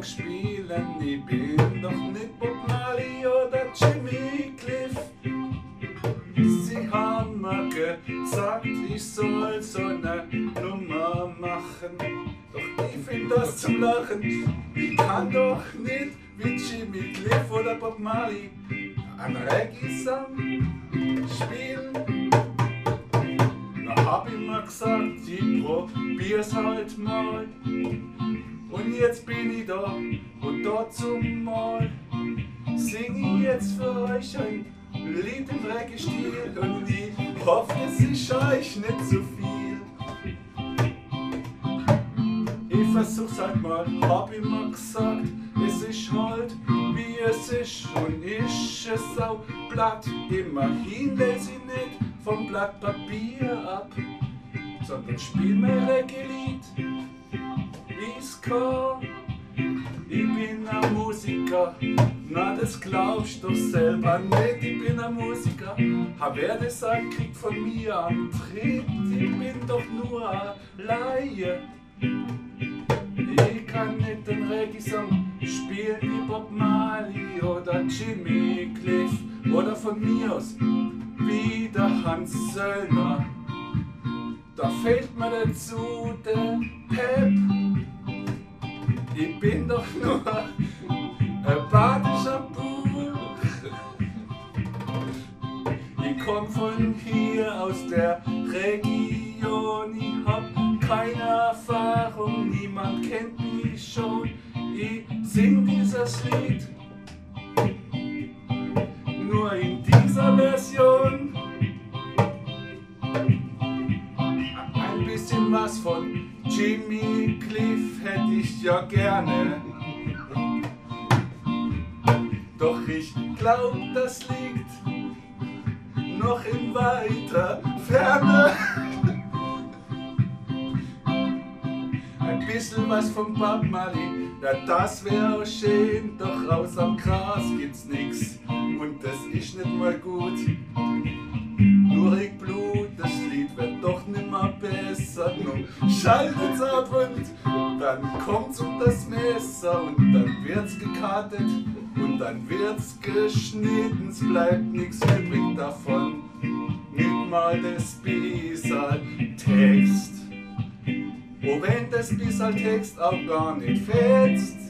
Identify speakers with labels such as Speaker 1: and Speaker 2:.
Speaker 1: Reggae-Song spielen, ich bin doch nicht Bob Marley oder Jimmy Cliff. Sie haben mir gesagt, ich soll so ne Nummer machen. Doch ich find das zum Lachen. Ich kann doch nicht wie Jimmy Cliff oder Bob Marley an Reggae-Song spielen. Na hab ich mir gesagt, ich probier's halt mal. Und jetzt bin ich da und dort zum Mal sing ich jetzt für euch ein Lied im Reggae-Stil und ich hoffe, es ist euch nicht zu viel. Ich versuch's halt mal, hab ich mal gesagt, es ist halt wie es ist und ist es auch Blatt. Immerhin lese ich nicht vom Blatt Papier ab, sondern spiel mir Reggae-Lied. I's kann. Ich bin ein Musiker, na das glaubst doch selber nicht, ich bin ein Musiker. Hab wer das sagt, kriegt von mir einen Tritt, ich bin doch nur ein Laie. Ich kann nicht den Reggae-Song spielen wie Bob Marley oder Jimmy Cliff oder von mir aus wie der Hans Söllner. Da fehlt mir dazu der Pep. Ich bin doch nur ein badischer Buch. Ich komm von hier aus der Region, ich hab keine Erfahrung, niemand kennt mich schon. Ich sing dieses Lied nur in dieser Version. Ich ja gerne. Doch ich glaub, das liegt noch in weiter Ferne. Ein bisschen was vom Bob Marley, ja das auch schön, doch raus am Gras gibt's nix und das ist nicht mal gut. Lurig Blut, das Lied wird doch nimmer besser. Nun schaltet's und dann kommt's um das Messer und dann wird's gekartet und dann wird's geschnitten. Es bleibt nichts übrig davon, nicht mal das Bisal Text. Oh, wenn das Bisal Text auch gar nicht fetzt.